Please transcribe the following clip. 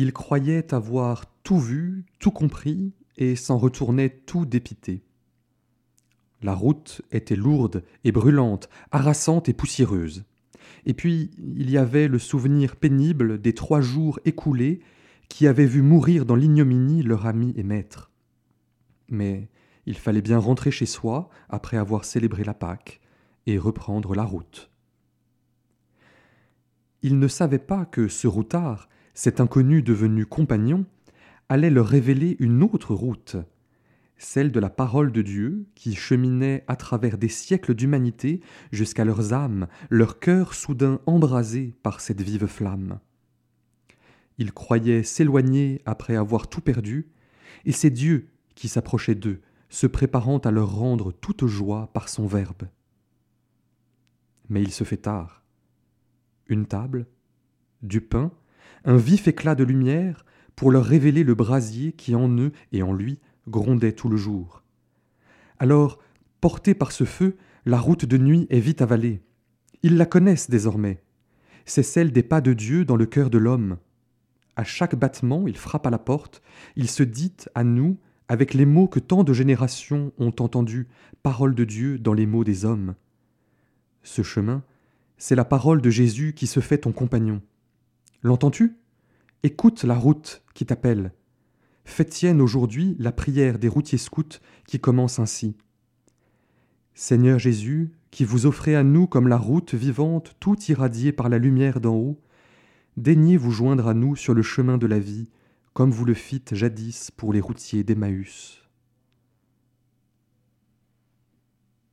Il croyait avoir tout vu, tout compris, et s'en retournait tout dépité. La route était lourde et brûlante, harassante et poussiéreuse. Et puis il y avait le souvenir pénible des trois jours écoulés qui avaient vu mourir dans l'ignominie leur ami et maître. Mais il fallait bien rentrer chez soi après avoir célébré la Pâque et reprendre la route. Il ne savait pas que ce routard, cet inconnu devenu compagnon, allait leur révéler une autre route, celle de la parole de Dieu qui cheminait à travers des siècles d'humanité jusqu'à leurs âmes, leurs cœurs soudain embrasés par cette vive flamme. Ils croyaient s'éloigner après avoir tout perdu, et c'est Dieu qui s'approchait d'eux, se préparant à leur rendre toute joie par son Verbe. Mais il se fait tard. Une table, du pain, un vif éclat de lumière pour leur révéler le brasier qui en eux et en lui grondait tout le jour. Alors, portés par ce feu, la route de nuit est vite avalée. Ils la connaissent désormais. C'est celle des pas de Dieu dans le cœur de l'homme. À chaque battement, il frappe à la porte, il se dit à nous avec les mots que tant de générations ont entendus, parole de Dieu dans les mots des hommes. Ce chemin, c'est la parole de Jésus qui se fait ton compagnon. L'entends-tu? Écoute la route qui t'appelle. Fais tienne aujourd'hui la prière des routiers scouts qui commence ainsi. Seigneur Jésus, qui vous offrez à nous comme la route vivante tout irradiée par la lumière d'en haut, daignez vous joindre à nous sur le chemin de la vie, comme vous le fîtes jadis pour les routiers d'Emmaüs.